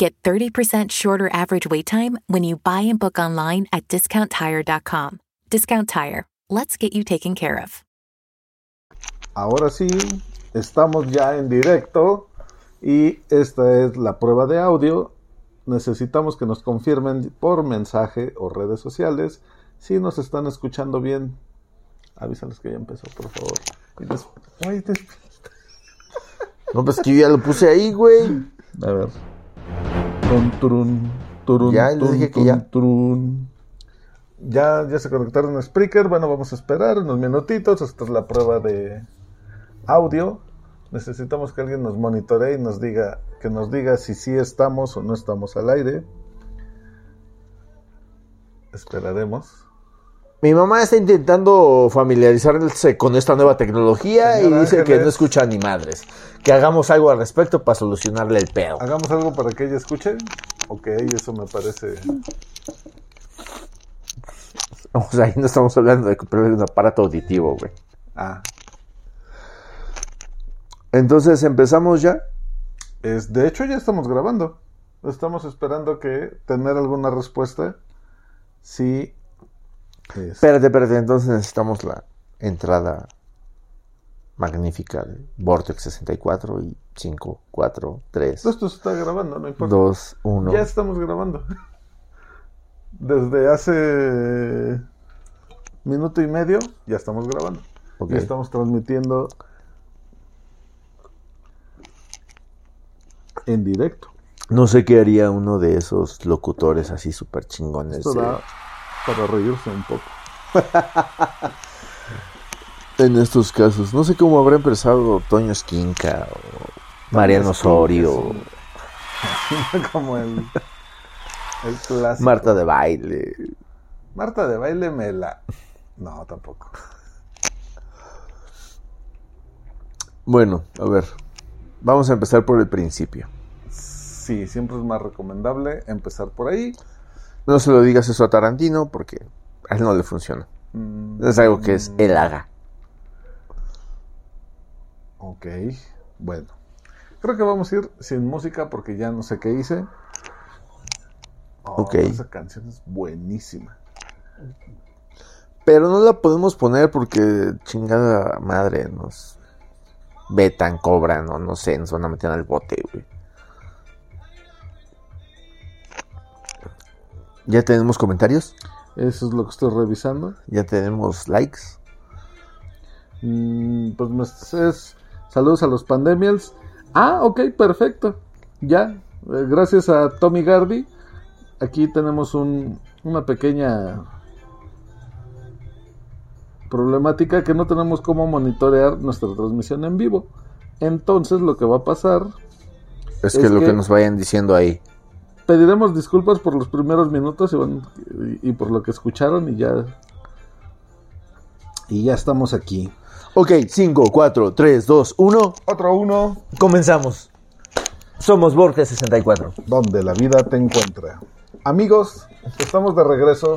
Get 30% shorter average wait time when you buy and book online at discounttire.com. Discount Tire. Let's get you taken care of. Ahora sí, estamos ya en directo y esta es la prueba de audio. Necesitamos que nos confirmen por mensaje o redes sociales si nos están escuchando bien. Avísales que ya empezó, por favor. Y des- Ay, des- No, pues que yo ya lo puse ahí, güey. A ver. Tun, turun, turun, Ya, les dije que ya. Ya, ya se conectaron a Spreaker. Bueno, vamos a esperar unos minutitos. Esta es la prueba de audio. Necesitamos que alguien nos monitoree y nos diga, que nos diga si sí estamos o no estamos al aire. Esperaremos. Mi mamá está intentando familiarizarse con esta nueva tecnología y dice que no escucha ni madres. Que hagamos algo al respecto para solucionarle el pedo. ¿Hagamos algo para que ella escuche? Ok, eso me parece. O sea, ahí no estamos hablando de comprarle un aparato auditivo, güey. Ah, Entonces, ¿empezamos ya? Es, de hecho, ya estamos grabando. Estamos esperando que tener alguna respuesta. Sí. Es- Espérate, espérate, entonces necesitamos la entrada magnífica de Vortex 64 y 5, 4, 3, Esto se está grabando, no importa. 2, 1. Ya estamos grabando. Desde hace minuto y medio ya estamos grabando. Ok. Ya estamos transmitiendo en directo. No sé qué haría uno de esos locutores así súper chingones. Esto da para reírse un poco. En estos casos. No sé cómo habrá empezado Toño Esquinca o Mariano Osorio, Como el, el clásico. Marta de baile. Marta de baile me la. No, tampoco. Bueno, a ver. Vamos a empezar por el principio. Sí, siempre es más recomendable empezar por ahí. No se lo digas eso a Tarantino porque a él no le funciona. Mm, Es algo que es él haga. Ok, bueno. Creo que vamos a ir sin música porque ya no sé qué hice. Oh, Ok. Esa canción es buenísima. Pero no la podemos poner porque chingada madre nos vetan, cobran o no sé, nos van a meter al bote, güey. Ya tenemos comentarios, Eso es lo que estoy revisando. ya tenemos likes. Mm, pues me- es saludos a los pandemials. Ah, ok, perfecto. Ya, eh, gracias a Tommy Gardy. Aquí tenemos un, una pequeña problemática que no tenemos cómo monitorear nuestra transmisión en vivo. Entonces lo que va a pasar, Es, Es que lo que- que nos vayan diciendo ahí. Pediremos disculpas por los primeros minutos y, y- y por lo que escucharon y ya... Y ya estamos aquí. Ok, 5, 4, 3, 2, 1. Otro uno. Comenzamos. Somos Borges 64. donde la vida te encuentra. Amigos, estamos de regreso.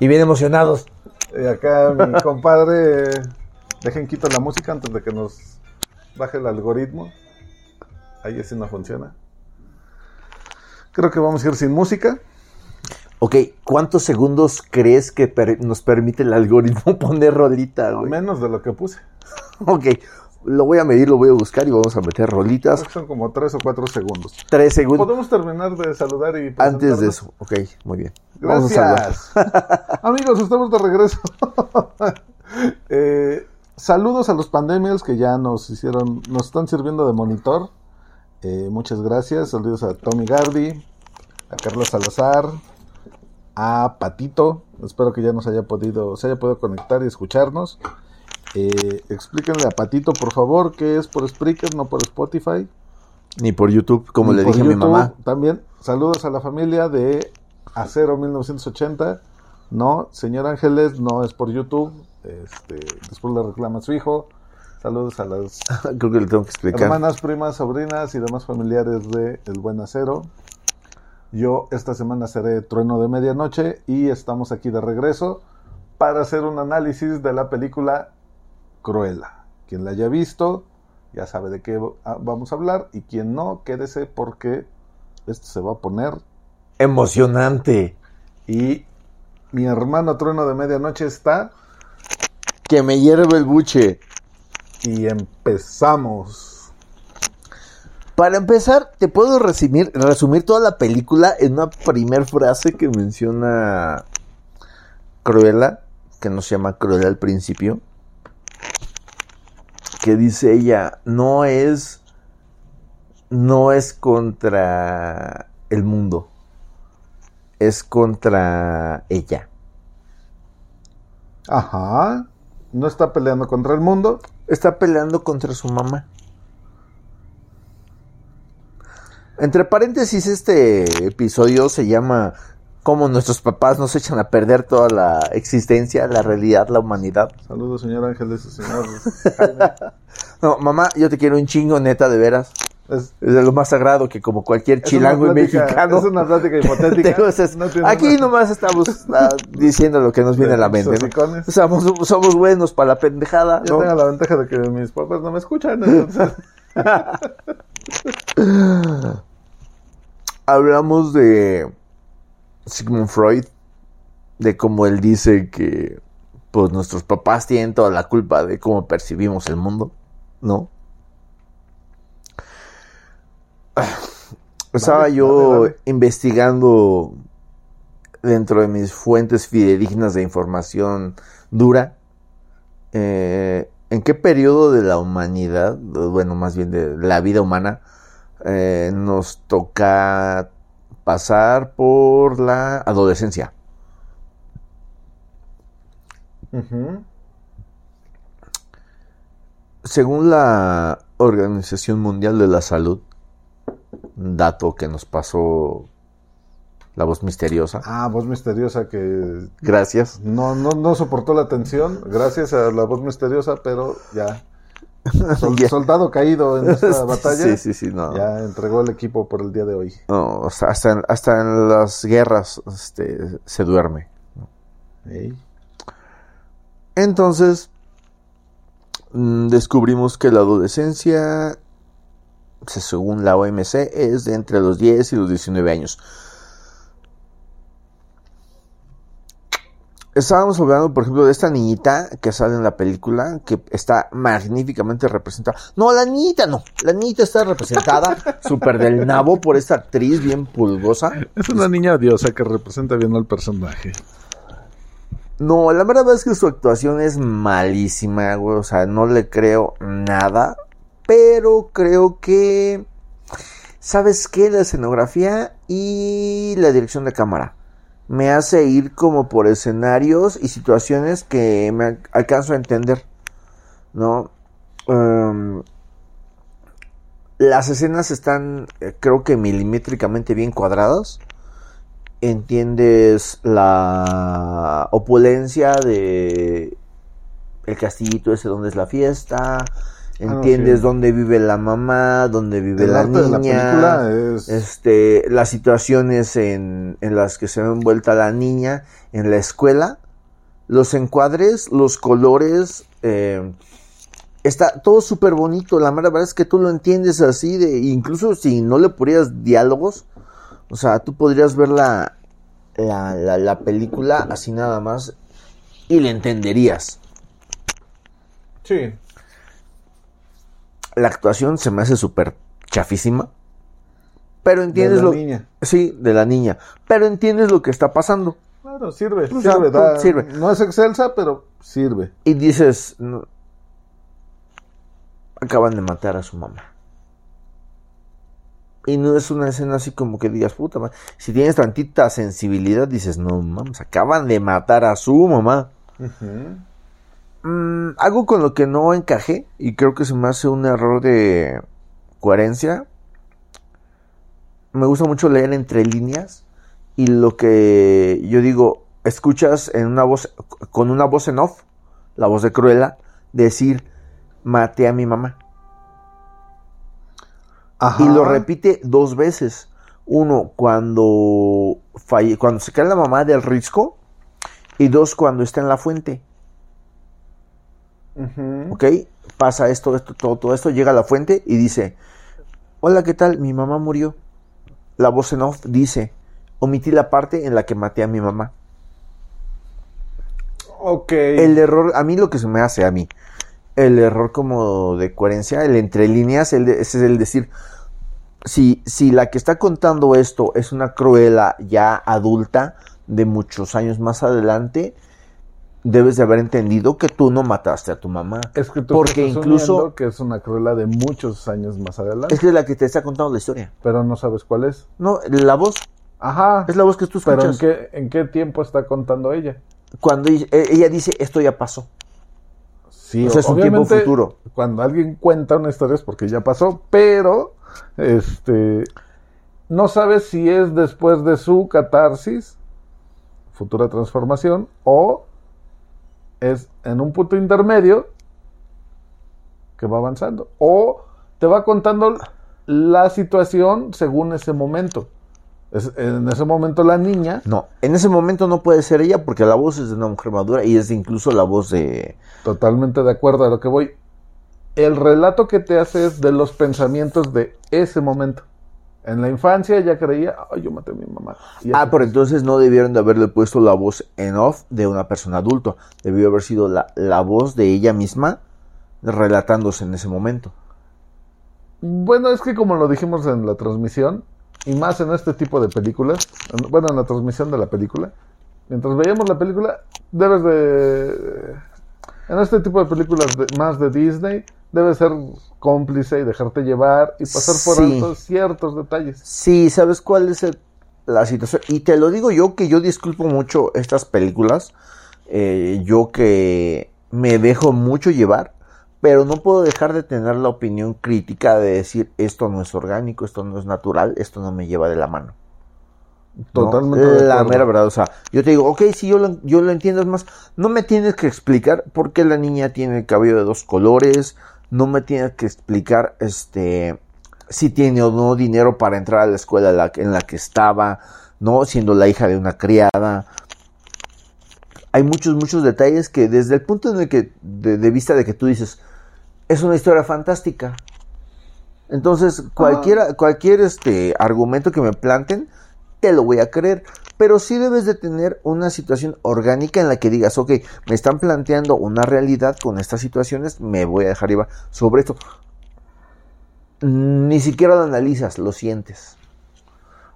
Y bien emocionados. Eh, acá mi compadre, dejen quito la música antes de que nos baje el algoritmo. Ahí así no funciona. Creo que vamos a ir sin música. Ok, ¿cuántos segundos crees que per- nos permite el algoritmo poner rolita, güey? Menos de lo que puse. Ok, lo voy a medir, lo voy a buscar y vamos a meter rolitas. Creo que son como 3 o 4 segundos. Tres segundos Podemos terminar de saludar y antes de eso. Ok, muy bien. Vamos a. Gracias. Amigos, estamos de regreso. Eh, saludos a los pandemias que ya nos hicieron, nos están sirviendo de monitor. Eh, muchas gracias. Saludos a Tommy Gardi, a Carlos Salazar, a Patito. Espero que ya nos haya podido, se haya podido conectar y escucharnos. Eh, explíquenle a Patito, por favor, que es por Spreaker, no por Spotify. Ni por YouTube, como Ni le dije a mi mamá. También saludos a la familia de Acero 1980. No, señor Ángeles, no es por YouTube. Este, después le reclama a su hijo. Saludos a las Creo que le tengo que explicar. hermanas, primas, sobrinas y demás familiares de El Buen Acero. Yo esta semana seré Trueno de Medianoche y estamos aquí de regreso para hacer un análisis de la película Cruella. Quien la haya visto ya sabe de qué ah, vamos a hablar y quien no, quédese porque esto se va a poner Emocionante. y mi hermano Trueno de Medianoche está Que me hierve el buche. y empezamos. Para empezar, te puedo resumir, resumir toda la película en una primer frase que menciona Cruella, que no se llama Cruella al principio, que dice ella, no es, no es contra el mundo, es contra ella. Ajá. No está peleando contra el mundo. Está peleando contra su mamá. Entre paréntesis, este episodio se llama Cómo nuestros papás nos echan a perder toda la existencia, la realidad, la humanidad. Saludos, señor Ángeles señor Jaime. No, mamá, yo te quiero un chingo, neta, de veras. Es, Es de lo más sagrado que como cualquier chilango y mexicano. Es una plática hipotética. No Aquí una- nomás estamos ah, diciendo lo que nos viene a la mente. Somos, somos buenos para la pendejada. Yo ¿no? tengo la ventaja de que mis papás no me escuchan. entonces- hablamos de Sigmund Freud, de cómo él dice que pues nuestros papás tienen toda la culpa de cómo percibimos el mundo, ¿no? Estaba Vale, yo vale, vale. investigando dentro de mis fuentes fidedignas de información dura eh, en qué periodo de la humanidad, bueno, más bien de la vida humana, eh, nos toca pasar por la adolescencia. Según la Organización Mundial de la Salud, dato que nos pasó la voz misteriosa. Ah, voz misteriosa que Gracias. no, no, no soportó la tensión. Gracias a la voz misteriosa, pero ya. Ya. Soldado caído en esta batalla. Sí, sí, sí, no. Ya entregó el equipo por el día de hoy. No, hasta, en, hasta en las guerras este, se duerme. Entonces, mm, descubrimos que la adolescencia, se- según la OMC, es de entre los 10 y los 19 años. Estábamos hablando, por ejemplo, de esta niñita que sale en la película, que está magníficamente representada. No, la niñita no. La niñita está representada súper del nabo por esta actriz bien pulgosa. Es una niña odiosa que representa bien al personaje. No, la verdad es que su actuación es malísima, güey. O sea, no le creo nada. Pero creo que. ¿Sabes qué? La escenografía y la dirección de cámara. Me hace ir como por escenarios y situaciones que me al- alcanzo a entender. ¿No? Em, las escenas están, eh, creo que milimétricamente bien cuadradas entiendes la opulencia de el castillito ese donde es la fiesta, entiendes sí. dónde vive la mamá, dónde vive El la arte de la niña, película es... este, las situaciones en, en las que se ve envuelta la niña en la escuela, los encuadres, los colores, eh, está todo súper bonito. La verdad es que tú lo entiendes así, de, incluso si no le ponías diálogos, o sea, tú podrías ver la, la, la- la película así nada más y le entenderías. Sí. La actuación se me hace súper chafísima. Pero entiendes de la lo niña. Sí, de la niña. Pero entiendes lo que está pasando. Claro, sirve, O sea, sirve, da- sirve. No es excelsa, pero sirve. Y dices, no, acaban de matar a su mamá. Y no es una escena así como que digas, puta madre. Si tienes tantita sensibilidad, dices, no mames, acaban de matar a su mamá. Mm, algo con lo que no encajé, y creo que se me hace un error de coherencia, me gusta mucho leer entre líneas y lo que yo digo, escuchas en una voz, con una voz en off, la voz de Cruella, decir, maté a mi mamá. Ajá. Y lo repite dos veces. Uno, cuando, falle, cuando se cae la mamá del risco. Y dos, cuando está en la fuente. ¿Ok? Pasa esto, esto, todo, todo esto. Llega a la fuente y dice: Hola, ¿qué tal? Mi mamá murió. La voz en off dice: Omití la parte en la que maté a mi mamá. Ok. El error, a mí lo que se me hace a mí, el error como de coherencia, el entre líneas, el de- ese es el decir, si, si la que está contando esto es una cruela ya adulta de muchos años más adelante, debes de haber entendido que tú no mataste a tu mamá. es que tú porque estás incluso- que es una cruela de muchos años más adelante, Es que es la que te está contando la historia. pero no sabes cuál es. No, la voz, Ajá. es la voz que tú pero ¿en escuchas. qué, ¿en qué tiempo está contando ella? Cuando ella, ella dice, esto ya pasó. Sí, O sea, es un tiempo futuro. Cuando alguien cuenta una historia es porque ya pasó, pero este no sabes si es después de su catarsis, futura transformación, o es en un punto intermedio que va avanzando, o te va contando la situación según ese momento. Es- en ese momento la niña, No, en ese momento no puede ser ella porque la voz es de una mujer madura y es incluso la voz de... Totalmente de acuerdo a lo que voy. El relato que te hace es de los pensamientos de ese momento. En la infancia ya creía, ay, yo maté a mi mamá. Ah, pero entonces no debieron de haberle puesto la voz en off de una persona adulta. Debió haber sido la, la voz de ella misma relatándose en ese momento. Bueno, es que como lo dijimos en la transmisión, y más en este tipo de películas, en- bueno, en la transmisión de la película, mientras veíamos la película, debes de... En este tipo de películas de- más de Disney, debes ser cómplice y dejarte llevar y pasar por Sí. alto ciertos detalles. Sí, ¿sabes cuál es el- la situación? Y te lo digo yo que yo disculpo mucho estas películas. eh, yo que me dejo mucho llevar. Pero no puedo dejar de tener la opinión crítica de decir esto no es orgánico, esto no es natural, esto no me lleva de la mano. ¿no? Totalmente de La mera verdad, o sea, yo te digo, ok, si yo lo, yo lo entiendo, es más, no me tienes que explicar por qué la niña tiene el cabello de dos colores, no me tienes que explicar, este, si tiene o no dinero para entrar a la escuela en la, en la que estaba, ¿no? Siendo la hija de una criada. Hay muchos, muchos detalles que desde el punto en el que, de, de vista de que tú dices, es una historia fantástica. Entonces, cualquiera, cualquier este argumento que me planten, te lo voy a creer. Pero sí debes de tener una situación orgánica en la que digas, ok, me están planteando una realidad con estas situaciones, me voy a dejar llevar sobre esto. Ni siquiera lo analizas, lo sientes.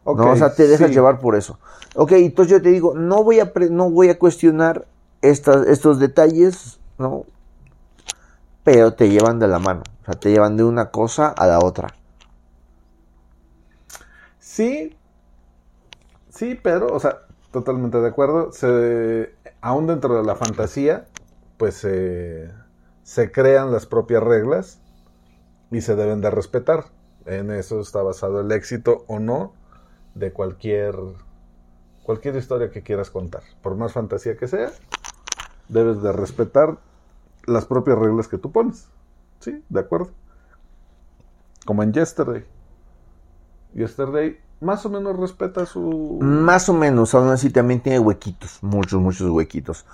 ¿no? O sea, te dejas sí. llevar por eso. Ok, entonces yo te digo, no voy a, pre- no voy a cuestionar estas, estos detalles, ¿no? Pero te llevan de la mano. O sea, te llevan de una cosa a la otra. Sí, sí, pero, o sea, totalmente de acuerdo. Se, aún dentro de la fantasía, pues se crean las propias reglas y se deben de respetar. En eso está basado el éxito o no de cualquier cualquier historia que quieras contar. Por más fantasía que sea, debes de respetar las propias reglas que tú pones. Sí, de acuerdo. Como en Yesterday. Yesterday más o menos respeta su... Más o menos, aún así también tiene huequitos, muchos, muchos huequitos.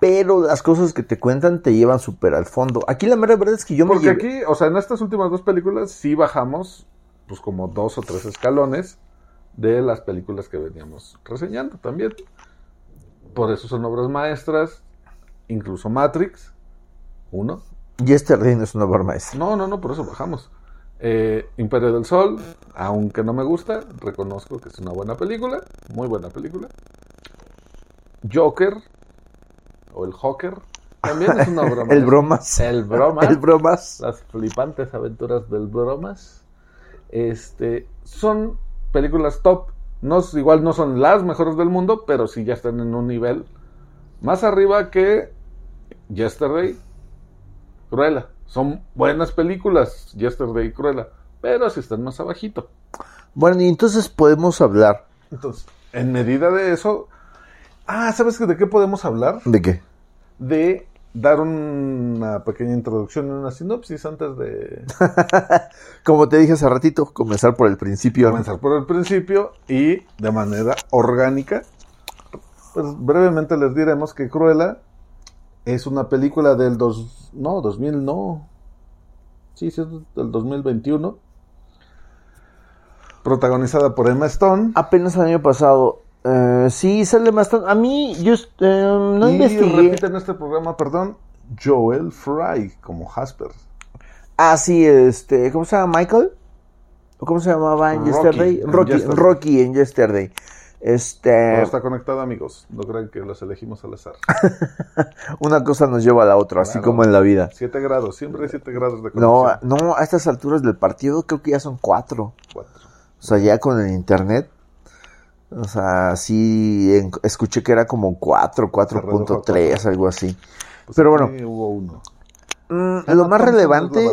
Pero las cosas que te cuentan te llevan súper al fondo. Aquí la mera verdad es que yo me Porque aquí, o sea, en estas últimas dos películas sí bajamos, pues como dos o tres escalones de las películas que veníamos reseñando también. Por eso son obras maestras, incluso Matrix, uno. Yesterday no es una obra maestra. No, no, no, por eso bajamos. Eh, Imperio del Sol, aunque no me gusta, reconozco que es una buena película, muy buena película. Joker, o el Joker, también es una maestra. El bromas. El broma. El bromas. Las flipantes aventuras del bromas. Este, son películas top. No, igual no son las mejores del mundo, pero sí ya están en un nivel más arriba que Yesterday, Cruella. Son buenas películas, Yesterday y Cruella, pero sí están más abajito. Bueno, y entonces podemos hablar. Entonces, en medida de eso. Ah, ¿sabes de qué podemos hablar? ¿De qué? De dar una pequeña introducción una sinopsis antes de Como te dije hace ratito, comenzar por el principio. comenzar por el principio y de manera orgánica. Pues brevemente les diremos que Cruella es una película del dos, no, 2000 no. Sí, sí, es del 2021. Protagonizada por Emma Stone. Apenas el año pasado. eh, sí, sale bastante. A mí, yo eh, no y investigué. repite en este programa, perdón, Joel Fry como Jasper. Ah, sí, este, ¿cómo se llama? ¿Michael? ¿O cómo se llamaba en Rocky, Yesterday? en Rocky, Yesterday. Rocky en Yesterday. Este, Todo está conectado, amigos. No crean que los elegimos al azar. una cosa nos lleva a la otra, así como en la vida. 7 grados, siempre hay 7 grados de No, conexión. no, a estas alturas del partido creo que ya son cuatro. Cuatro. O sea, ya con el internet. O sea, sí, en- escuché que era como 4, 4.3, algo así. Pues Pero bueno. hubo uno. Mm, Emma lo más relevante,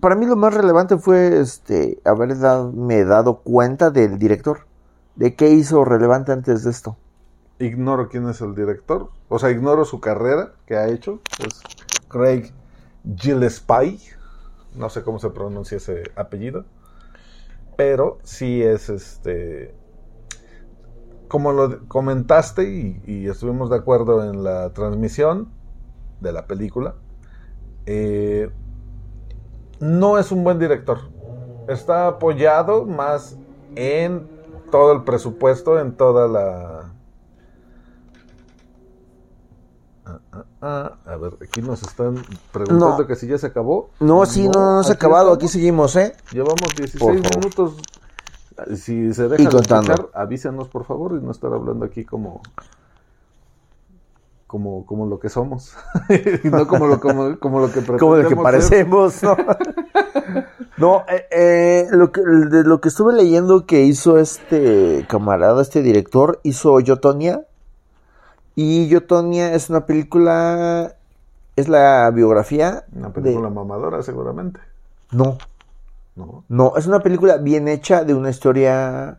para mí lo más relevante fue este haber dado, me dado cuenta del director. De qué hizo relevante antes de esto. Ignoro quién es el director. O sea, ignoro su carrera que ha hecho. Es Craig Gillespie. No sé cómo se pronuncia ese apellido. Pero sí es este. Como lo comentaste y, estuvimos de acuerdo en la transmisión de la película, eh, no es un buen director. Está apoyado más en todo el presupuesto, en toda la... Ah, ah, ah. A ver, aquí nos están preguntando No. que si ya se acabó. No, sí, no, no, se ha acabado. Aquí seguimos, ¿eh? Llevamos Por 16 favor. minutos. Si se deja escuchar, avísenos por favor y no estar hablando aquí como como, como lo que somos y no como lo, como, como lo que Como de que pretendemos parecemos, ¿no? no, eh, eh, lo que, de lo que estuve leyendo que hizo este camarada, este director, hizo Yotonia. Y Yotonia es una película, es la biografía Una de... película mamadora seguramente. No, ¿no? no, es una película bien hecha de una historia...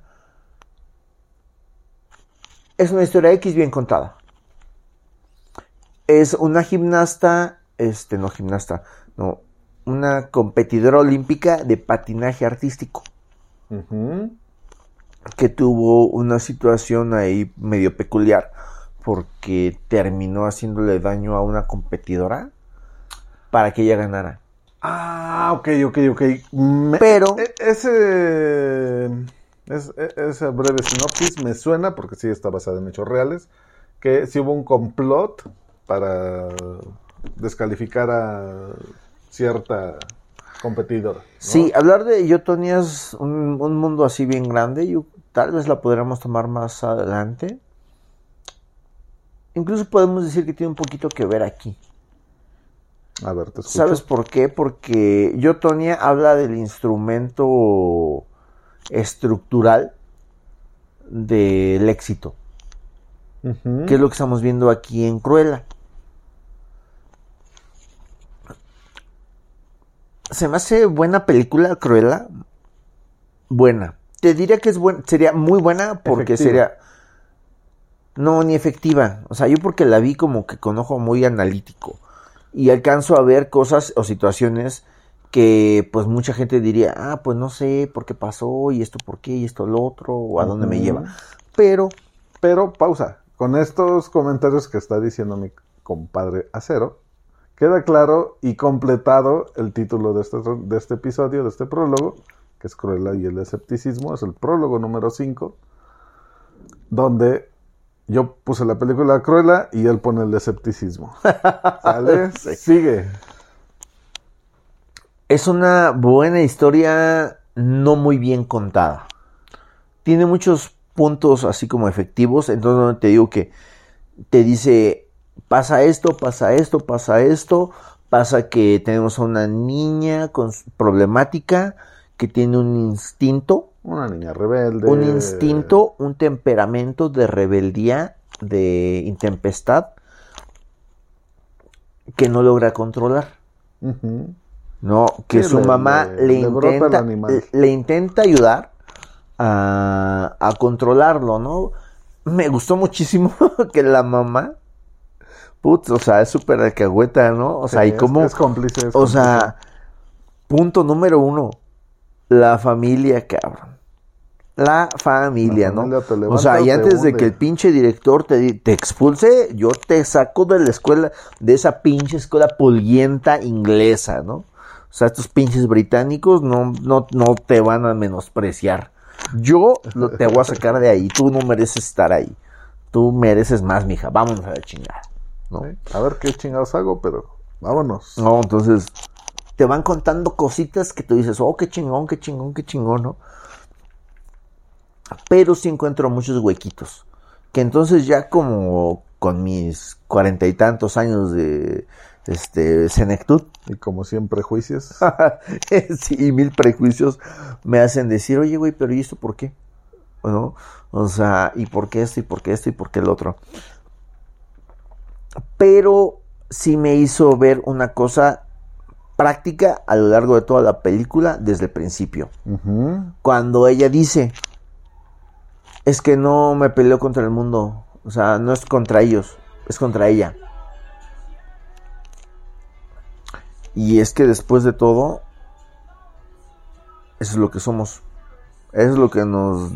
Es una historia X bien contada. Es una gimnasta, este, no gimnasta, no, una competidora olímpica de patinaje artístico que tuvo una situación ahí medio peculiar porque terminó haciéndole daño a una competidora para que ella ganara. Ah, ok, ok, ok. Me- Pero- e- ese es- e- esa breve sinopsis me suena porque sí está basada en hechos reales que sí hubo un complot para descalificar a cierta competidora. ¿no? Sí, hablar de Yotonia es un, un mundo así bien grande. Yo, tal vez la podríamos tomar más adelante. Incluso podemos decir que tiene un poquito que ver aquí. A ver, te escucho. ¿Sabes por qué? Porque Yotonia habla del instrumento estructural del éxito, que es lo que estamos viendo aquí en Cruella. Se me hace buena película Cruella. Buena. Te diría que es buena, sería muy buena porque Efectiva. sería no ni efectiva. O sea, yo porque la vi como que con ojo muy analítico y alcanzo a ver cosas o situaciones que pues mucha gente diría, ah, pues no sé por qué pasó y esto por qué y esto lo otro o a dónde me lleva. Pero Pero pausa. Con estos comentarios que está diciendo mi compadre Acero, queda claro y completado el título de este, de este episodio, de este prólogo, que es Cruella y el escepticismo. Es el prólogo número 5, donde yo puse la película Cruella y él pone el escepticismo. ¿Sale? Sí. Sigue. es una buena historia no muy bien contada. Tiene muchos puntos así como efectivos, entonces te digo que te dice, pasa esto, pasa esto, pasa esto, pasa que tenemos a una niña con problemática que tiene un instinto, Una niña rebelde. un instinto, un temperamento de rebeldía, de intempestad, que no logra controlar. No, que Sí, su le- mamá le- le, intenta, le intenta ayudar, a, a controlarlo, ¿no? Me gustó muchísimo que la mamá, putz, o sea, es súper alcahueta, ¿no? O sea, Sí, y como, es cómplice, es o cómplice. sea, punto número uno, la familia, cabrón. La familia, La ¿no? familia O sea, y te antes de que el pinche director te, te expulse, yo te saco de la escuela, de esa pinche escuela pulguienta inglesa, ¿no? O sea, estos pinches británicos no, no, no te van a menospreciar. Yo te voy a sacar de ahí. Tú no mereces estar ahí. Tú mereces más, mija. Vámonos a la chingada. A ver qué chingados hago, pero vámonos. No, entonces te van contando cositas que tú dices, oh, qué chingón, qué chingón, qué chingón, ¿no? Pero sí encuentro muchos huequitos. Que entonces ya como con mis cuarenta y tantos años de este senectud, Y como siempre, juicios. sí, y mil prejuicios me hacen decir, oye, güey, pero ¿y esto por qué? ¿No? O sea, ¿y por qué esto? ¿Y por qué esto? ¿Y por qué el otro? Pero sí me hizo ver una cosa práctica a lo largo de toda la película desde el principio. Cuando ella dice, es que no me peleo contra el mundo, o sea, no es contra ellos, es contra ella. Y es que después de todo, eso es lo que somos. Eso es lo que nos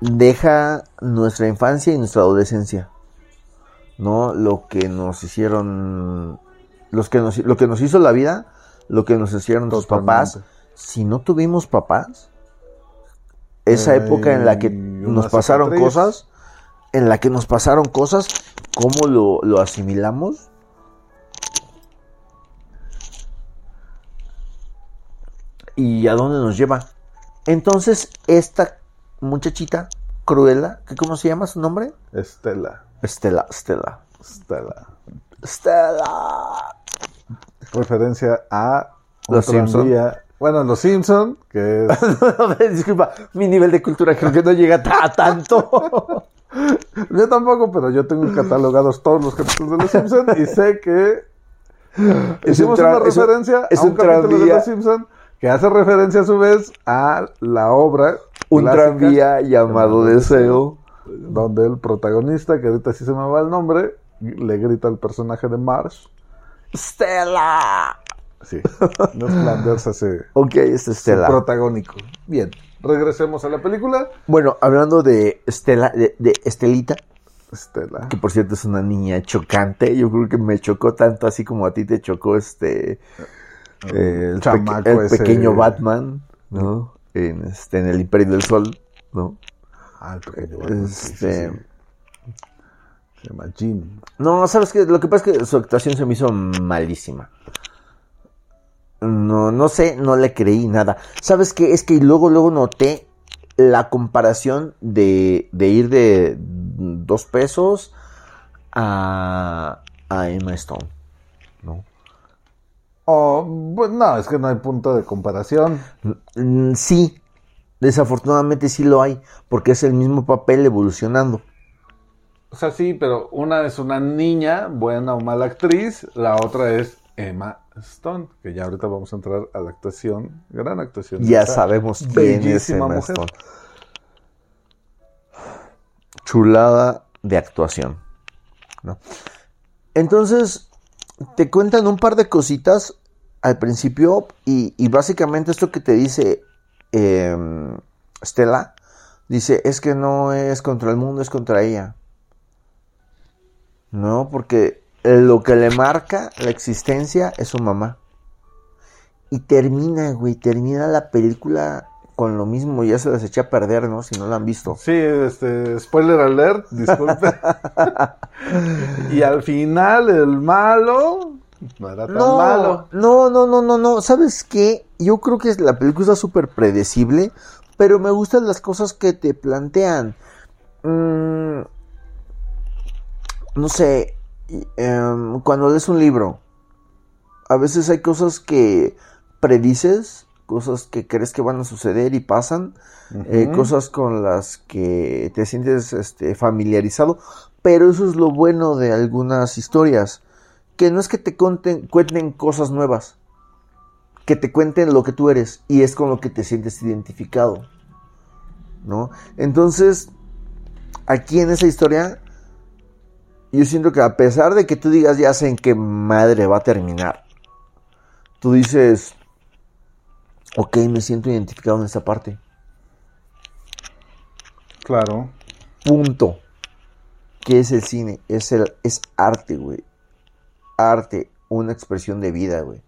deja nuestra infancia y nuestra adolescencia. ¿No? Lo que nos hicieron. Los que nos, lo que nos hizo la vida, lo que nos hicieron tus papás. Si no tuvimos papás, esa Eh, época en la que nos pasaron cicatriz. cosas, en la que nos pasaron cosas, ¿cómo lo, lo asimilamos? ¿Y a dónde nos lleva? Entonces, esta muchachita, Cruella, ¿qué ¿cómo se llama su nombre? Estela. Estela, Estela. Estela. Estela. Referencia a un Los Simpson. tranvía- Bueno, los Simpson, que es Disculpa, mi nivel de cultura creo que no llega a tanto. Yo tampoco, pero yo tengo catalogados todos los capítulos de Los Simpson y sé que Es hicimos tra- una es un- referencia es a un, un capítulo de tranvía. Los Simpson que hace referencia a su vez a la obra Un clásica tranvía llamado Deseo. Donde el protagonista, que ahorita sí se me va el nombre, le grita al personaje de Marsh. Stella. Sí, los Flanders hace Ok, es su Estela. protagónico. Bien, regresemos a la película. Bueno, hablando de Estela, de, de Estelita, Estela. que por cierto es una niña chocante, yo creo que me chocó tanto así como a ti te chocó este eh, el, Chamaco peque- el ese. pequeño Batman, ¿no? En este en el Imperio del Sol, ¿no? Ah, el pequeño Batman, sí, sí, Este sí. Se llama Jim. No, sabes que lo que pasa es que su actuación se me hizo malísima. No, no sé, no le creí nada. ¿Sabes qué? Es que luego, luego noté la comparación de, de ir de dos pesos a, a Emma Stone. ¿no? Oh, bueno, no, es que no hay punto de comparación. Mm, Sí, desafortunadamente sí lo hay, porque es el mismo papel evolucionando. O sea, sí, pero una es una niña, buena o mala actriz, la otra es Emma Stone, que ya ahorita vamos a entrar a la actuación, gran actuación. Ya sabemos quién es Emma mujer. Stone. Chulada de actuación. ¿no? Entonces, te cuentan un par de cositas al principio y, y básicamente esto que te dice eh, Stella, dice, es que no es contra el mundo, es contra ella. No, porque lo que le marca la existencia es su mamá. Y termina, güey, termina la película con lo mismo, ya se las eché a perder, ¿no? Si no la han visto. Sí, este, spoiler alert, disculpe. y al final el malo no era tan No, malo. no, no, no, no, no. ¿Sabes qué? Yo creo que la película está súper predecible, pero me gustan las cosas que te plantean. Mm, no sé, em, cuando lees un libro, a veces hay cosas que predices, cosas que crees que van a suceder y pasan, eh, cosas con las que te sientes este, familiarizado, pero eso es lo bueno de algunas historias, que no es que te conten- cuenten cosas nuevas, que te cuenten lo que tú eres y es con lo que te sientes identificado. ¿no? Entonces, aquí en esa historia, yo siento que a pesar de que tú digas ya sé en qué madre va a terminar, tú dices, ok, me siento identificado en esta parte. Claro. Punto. ¿Qué es el cine? Es, el, es arte, güey. Arte, una expresión de vida, güey.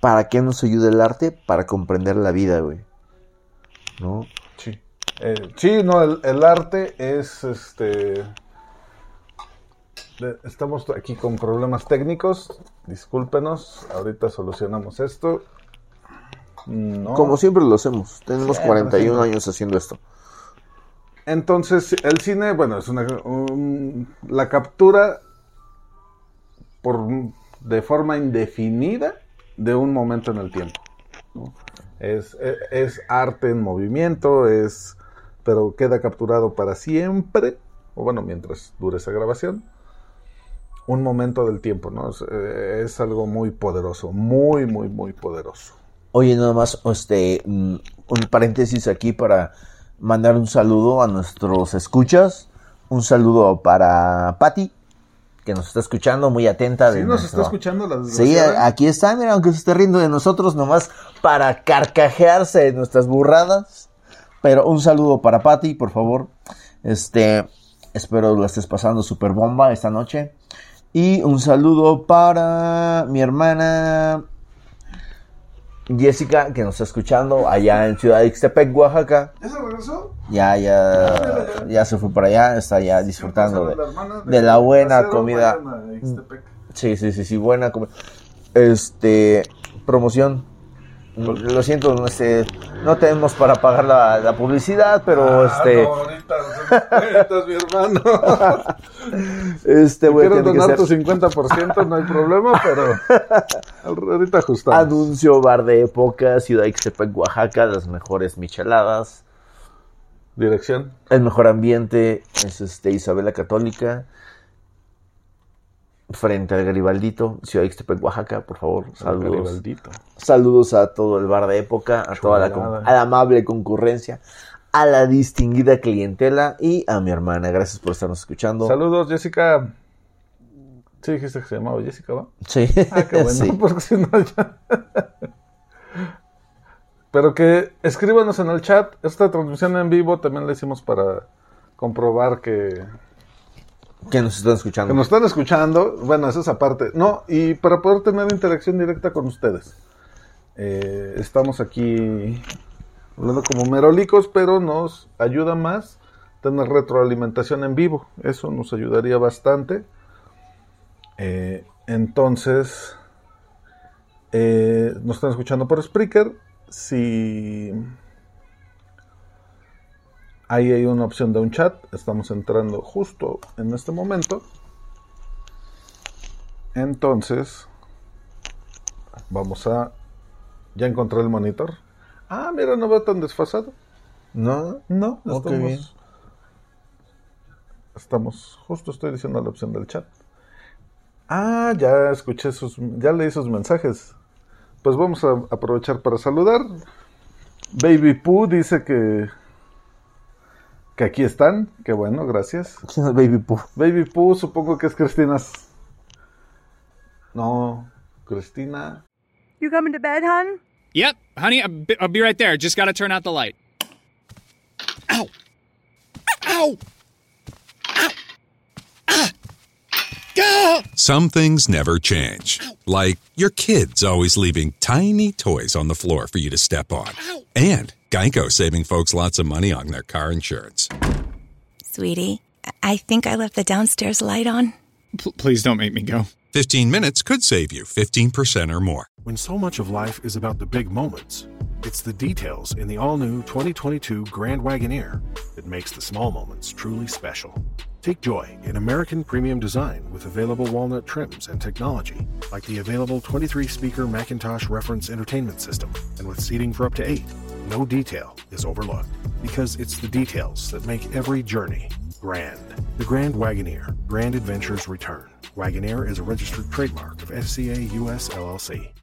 ¿Para qué nos ayuda el arte? Para comprender la vida, güey. ¿No? Sí. Eh, sí, no, el, el arte es este. Estamos aquí con problemas técnicos. Discúlpenos. Ahorita solucionamos esto. No. Como siempre lo hacemos. Tenemos Siempre, 41 siempre. años haciendo esto. Entonces, el cine, bueno, es una un- la captura por de forma indefinida de un momento en el tiempo. es, es arte en movimiento, es pero queda capturado para siempre, o bueno, mientras dure esa grabación, un momento del tiempo, ¿no? Es, eh, es algo muy poderoso, muy, muy, muy poderoso. Oye, nada más, este, mm, un paréntesis aquí para mandar un saludo a nuestros escuchas. Un saludo para Patti, que nos está escuchando, muy atenta. ¿Sí de nos está escuchando la Sí, aquí está, mira, aunque se esté riendo de nosotros, nomás para carcajearse de nuestras burradas. Pero un saludo para Patti, por favor. Este, espero lo estés pasando super bomba esta noche. Y un saludo para mi hermana Jessica, que nos está escuchando allá en Ciudad de Ixtepec, Oaxaca. ¿Ya se regresó? Ya, ya, ya se fue para allá, está ya disfrutando de, de la buena comida. Sí, sí, sí, sí, buena comida. Este, promoción. Lo siento, no, este, no tenemos para pagar la, la publicidad, pero Ah, este, no, ahorita ahorita es mi hermano. este, Si voy a quieres donar tu hacer 50%, no hay problema, pero ahorita ajustamos. anuncio bar de época, Ciudad Ixtepec, Oaxaca, las mejores micheladas, Dirección. el mejor ambiente es este Isabela Católica, frente al Garibaldito, Ciudad Ixtepec, Oaxaca, por favor, saludos. Saludos a todo el bar de época, a toda a la amable concurrencia, a la distinguida clientela y a mi hermana. Gracias por estarnos escuchando. Saludos, Jessica. Sí, dijiste que se llamaba Jessica, ¿va? Sí, Ah, qué bueno, sí. porque si no ya... Pero que escríbanos en el chat. Esta transmisión en vivo también la hicimos para comprobar que, que nos están escuchando. que nos están escuchando. Bueno, esa es aparte. No, y para poder tener interacción directa con ustedes. Eh, estamos aquí hablando como merolicos, pero nos ayuda más tener retroalimentación en vivo. Eso nos ayudaría bastante. Eh, entonces, eh, nos están escuchando por Spreaker. Si ahí hay una opción de un chat, estamos entrando justo en este momento. Entonces, vamos a. Ya encontré el monitor. Ah, mira, no va tan desfasado. ¿No? No, qué estamos, bien. estamos, justo estoy diciendo la opción del chat. Ah, ya escuché sus, ya leí sus mensajes. Pues vamos a aprovechar para saludar. Baby Pooh dice que, que aquí están. Qué bueno, gracias. ¿Quién es Baby Pooh? Baby Pooh, supongo que es Cristina. No, Cristina. You coming to bed, hon? Yep, honey, I'll be, right there. Just gotta turn out the light. Ow! Ow! Ow! Gah! Some things never change. Like your kids always leaving tiny toys on the floor for you to step on. And Geico saving folks lots of money on their car insurance. Sweetie, I think I left the downstairs light on. P- please don't make me go. 15 minutes could save you 15% or more. When so much of life is about the big moments, it's the details in the all new 2022 Grand Wagoneer that makes the small moments truly special. Take joy in American premium design with available walnut trims and technology, like the available 23 speaker Macintosh reference entertainment system, and with seating for up to eight. No detail is overlooked because it's the details that make every journey grand. The Grand Wagoneer, Grand Adventures Return. Wagoneer is a registered trademark of SCA US LLC.